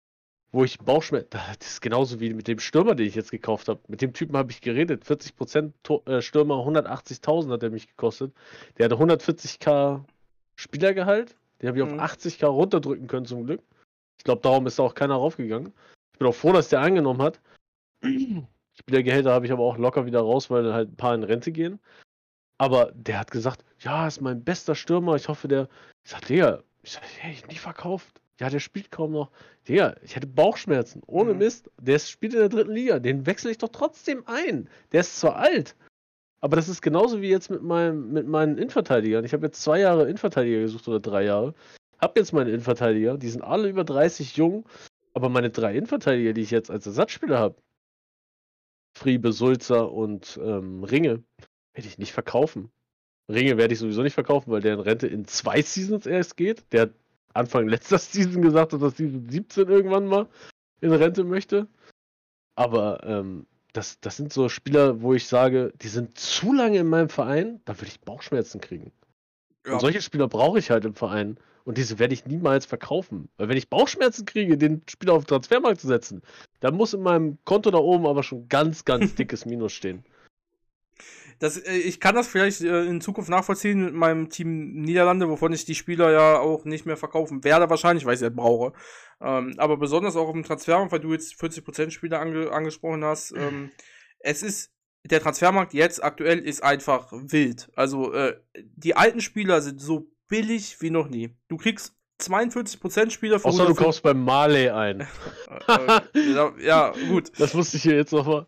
wo ich Bauchschmerzen, das ist genauso wie mit dem Stürmer, den ich jetzt gekauft habe. Mit dem Typen habe ich geredet. 40% äh, Stürmer, 180.000 hat er mich gekostet. Der hatte 140k Spielergehalt. Den habe ich mhm. auf 80k runterdrücken können zum Glück. Ich glaube, darum ist da auch keiner raufgegangen. Ich bin auch froh, dass der angenommen hat. Spielergehälter habe ich aber auch locker wieder raus, weil halt ein paar in Rente gehen. Aber der hat gesagt, ja, ist mein bester Stürmer. Ich hoffe, der. Ich sag, Digga, ich sag, hey, ich nicht verkauft. Ja, der spielt kaum noch. Digga, ich hätte Bauchschmerzen. Ohne mhm. Mist. Der spielt in der dritten Liga. Den wechsle ich doch trotzdem ein. Der ist zwar alt. Aber das ist genauso wie jetzt mit, meinem, mit meinen Innenverteidigern. Ich habe jetzt zwei Jahre Innenverteidiger gesucht oder drei Jahre. Hab jetzt meine Innenverteidiger. Die sind alle über 30 jung. Aber meine drei Innenverteidiger, die ich jetzt als Ersatzspieler habe, Friebe, Sulzer und ähm, Ringe, werde ich nicht verkaufen. Ringe werde ich sowieso nicht verkaufen, weil der in Rente in zwei Seasons erst geht. Der hat Anfang letzter Season gesagt hat, dass Season 17 irgendwann mal in Rente möchte. Aber ähm, das, das sind so Spieler, wo ich sage, die sind zu lange in meinem Verein, da würde ich Bauchschmerzen kriegen. Ja. Und solche Spieler brauche ich halt im Verein. Und diese werde ich niemals verkaufen. Weil wenn ich Bauchschmerzen kriege, den Spieler auf den Transfermarkt zu setzen, dann muss in meinem Konto da oben aber schon ganz, ganz dickes Minus stehen.
Das, äh, ich kann das vielleicht äh, in Zukunft nachvollziehen mit meinem Team Niederlande, wovon ich die Spieler ja auch nicht mehr verkaufen werde, wahrscheinlich, weil ich sie halt brauche. Ähm, aber besonders auch im Transfermarkt, weil du jetzt 40% Spieler ange angesprochen hast. Ähm, es ist, der Transfermarkt jetzt aktuell ist einfach wild. Also, äh, die alten Spieler sind so billig wie noch nie. Du kriegst 42% Spieler
von. Außer du kaufst beim Marley ein.
Äh, ja, ja, gut.
Das wusste ich hier jetzt nochmal.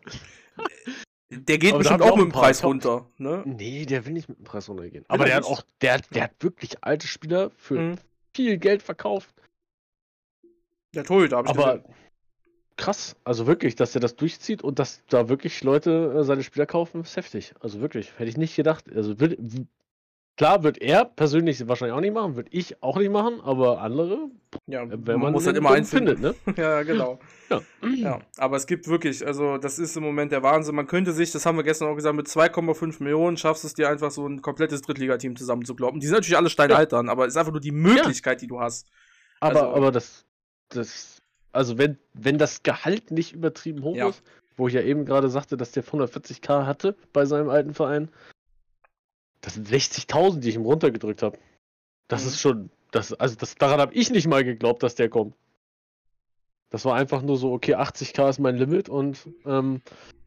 Der geht aber bestimmt auch mit dem Preis runter, ne?
Nee, der will nicht mit dem Preis runtergehen. Aber der hat auch, der, der hat wirklich alte Spieler für mhm. viel Geld verkauft.
Der Torhüter, hab
ich Aber gesehen. Krass, also wirklich, dass er das durchzieht und dass da wirklich Leute äh, seine Spieler kaufen, ist heftig. Also wirklich, hätte ich nicht gedacht. Also will, Klar, wird er persönlich wahrscheinlich auch nicht machen, würde ich auch nicht machen, aber andere,
ja, äh, wenn man, muss halt immer eins findet, ne? ja, genau. ja. ja. Aber es gibt wirklich, also das ist im Moment der Wahnsinn. Man könnte sich, das haben wir gestern auch gesagt, mit 2,5 Millionen schaffst du es dir einfach so ein komplettes Drittligateam zusammenzukloppen. Die sind natürlich alle steinaltern, ja. aber es ist einfach nur die Möglichkeit, die du hast.
Aber, also, aber das, das, also wenn, wenn das Gehalt nicht übertrieben hoch ist, wo ich ja eben gerade sagte, dass der 140k hatte bei seinem alten Verein, das sind 60.000, die ich ihm runtergedrückt habe. Das mhm. ist schon. Das, also das, daran habe ich nicht mal geglaubt, dass der kommt. Das war einfach nur so, okay, 80k ist mein Limit und ähm,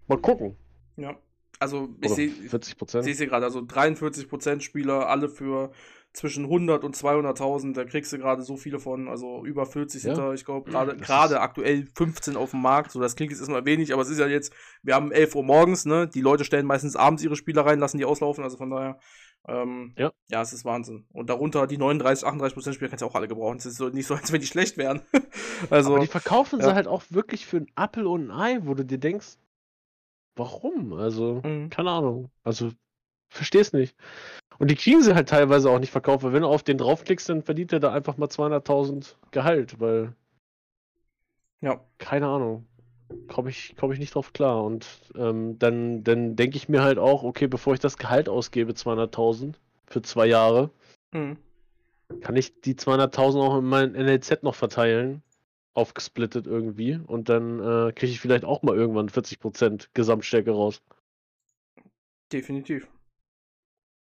mal gucken.
Ja. Also ich sehe 40 Prozent. Sehe gerade, also 43 Prozent Spieler, alle für zwischen 100 und 200.000. Da kriegst du gerade so viele von, also über 40 sind ja. da, ich glaube, gerade gerade aktuell 15 auf dem Markt. So, das klingt jetzt erstmal wenig, aber es ist ja jetzt, wir haben 11 Uhr morgens, ne? Die Leute stellen meistens abends ihre Spieler rein, lassen die auslaufen, also von daher. Ähm, ja. ja, es ist Wahnsinn. Und darunter die 39, 38 Prozent Spieler kannst du auch alle gebrauchen. Es ist so, nicht so, als wenn die schlecht wären.
also, Aber die verkaufen ja. sie halt auch wirklich für einen Apfel und ein Ei, wo du dir denkst, warum? Also, mhm. keine Ahnung. Also, versteh's nicht. Und die kriegen sie halt teilweise auch nicht verkauft, weil wenn du auf den draufklickst, dann verdient er da einfach mal 200.000 Gehalt, weil. Ja. Keine Ahnung. Komme ich, komm ich nicht drauf klar. Und ähm, dann, dann denke ich mir halt auch, okay, bevor ich das Gehalt ausgebe, 200.000 für zwei Jahre, mhm. kann ich die 200.000 auch in mein NLZ noch verteilen, aufgesplittet irgendwie. Und dann äh, kriege ich vielleicht auch mal irgendwann 40% Gesamtstärke raus.
Definitiv.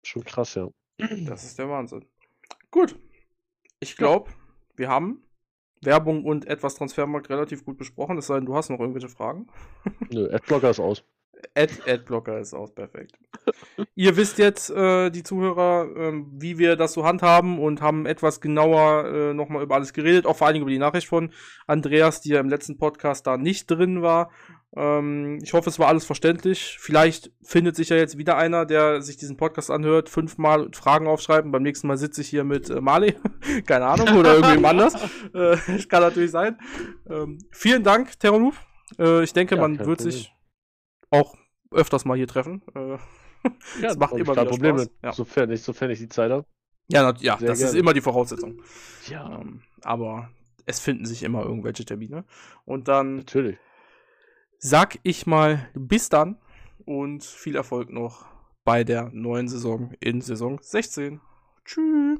Schon krass, ja.
Das ist der Wahnsinn. Gut. Ich glaube, wir haben Werbung und etwas Transfermarkt relativ gut besprochen. Es sei denn, du hast noch irgendwelche Fragen.
Nö, Adblocker ist aus.
Ad, Adblocker ist aus, perfekt. Ihr wisst jetzt, äh, die Zuhörer, äh, wie wir das so handhaben und haben etwas genauer äh, nochmal über alles geredet, auch vor allem über die Nachricht von Andreas, die ja im letzten Podcast da nicht drin war. Ähm, ich hoffe, es war alles verständlich. Vielleicht findet sich ja jetzt wieder einer, der sich diesen Podcast anhört, fünfmal Fragen aufschreiben. Beim nächsten Mal sitze ich hier mit äh, Marley. Keine Ahnung, oder irgendjemand anders. Äh, kann natürlich sein. Ähm, vielen Dank, Terranuf. Äh, ich denke, ja, man wird sich auch öfters mal hier treffen. Äh, ja,
das macht immer wieder Probleme, Spaß. Ja. Sofern, ich, sofern ich die Zeit habe.
Ja, na, ja das gerne. ist immer die Voraussetzung. Ja. Ähm, aber es finden sich immer irgendwelche Termine. Und dann.
Natürlich
sag ich mal bis dann und viel Erfolg noch bei der neuen Saison in Saison 16. Tschüss.